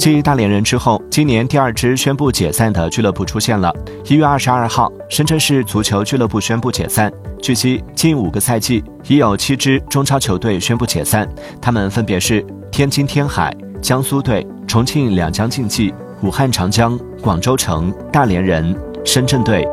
继大连人之后今年第二支宣布解散的俱乐部出现了。一月二十二号深圳市足球俱乐部宣布解散。据悉近五个赛季已有七支中超球队宣布解散。他们分别是天津天海江苏队重庆两江竞技武汉长江广州城大连人深圳队。